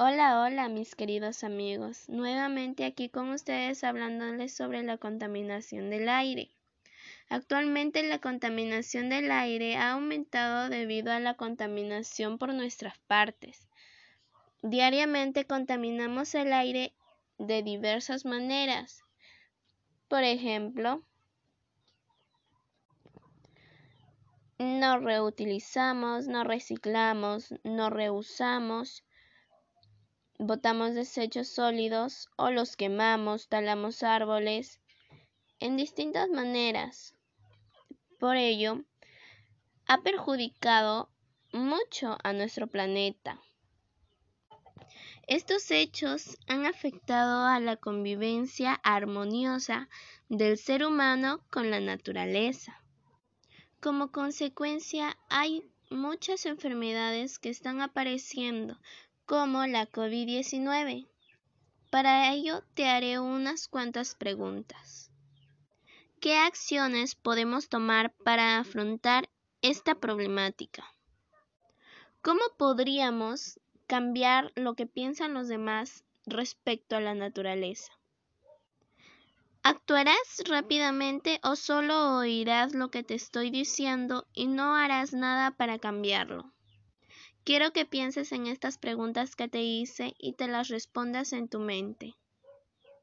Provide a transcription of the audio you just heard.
Hola, hola mis queridos amigos, nuevamente aquí con ustedes hablándoles sobre la contaminación del aire. Actualmente la contaminación del aire ha aumentado debido a la contaminación por nuestras partes. Diariamente contaminamos el aire de diversas maneras. Por ejemplo, no reutilizamos, no reciclamos, no reusamos, botamos desechos sólidos o los quemamos, talamos árboles en distintas maneras. Por ello, ha perjudicado mucho a nuestro planeta. Estos hechos han afectado a la convivencia armoniosa del ser humano con la naturaleza. Como consecuencia, hay muchas enfermedades que están apareciendo como la COVID-19. Para ello te haré unas cuantas preguntas. ¿Qué acciones podemos tomar para afrontar esta problemática? ¿Cómo podríamos cambiar lo que piensan los demás respecto a la naturaleza? ¿Actuarás rápidamente o solo oirás lo que te estoy diciendo y no harás nada para cambiarlo? Quiero que pienses en estas preguntas que te hice y te las respondas en tu mente.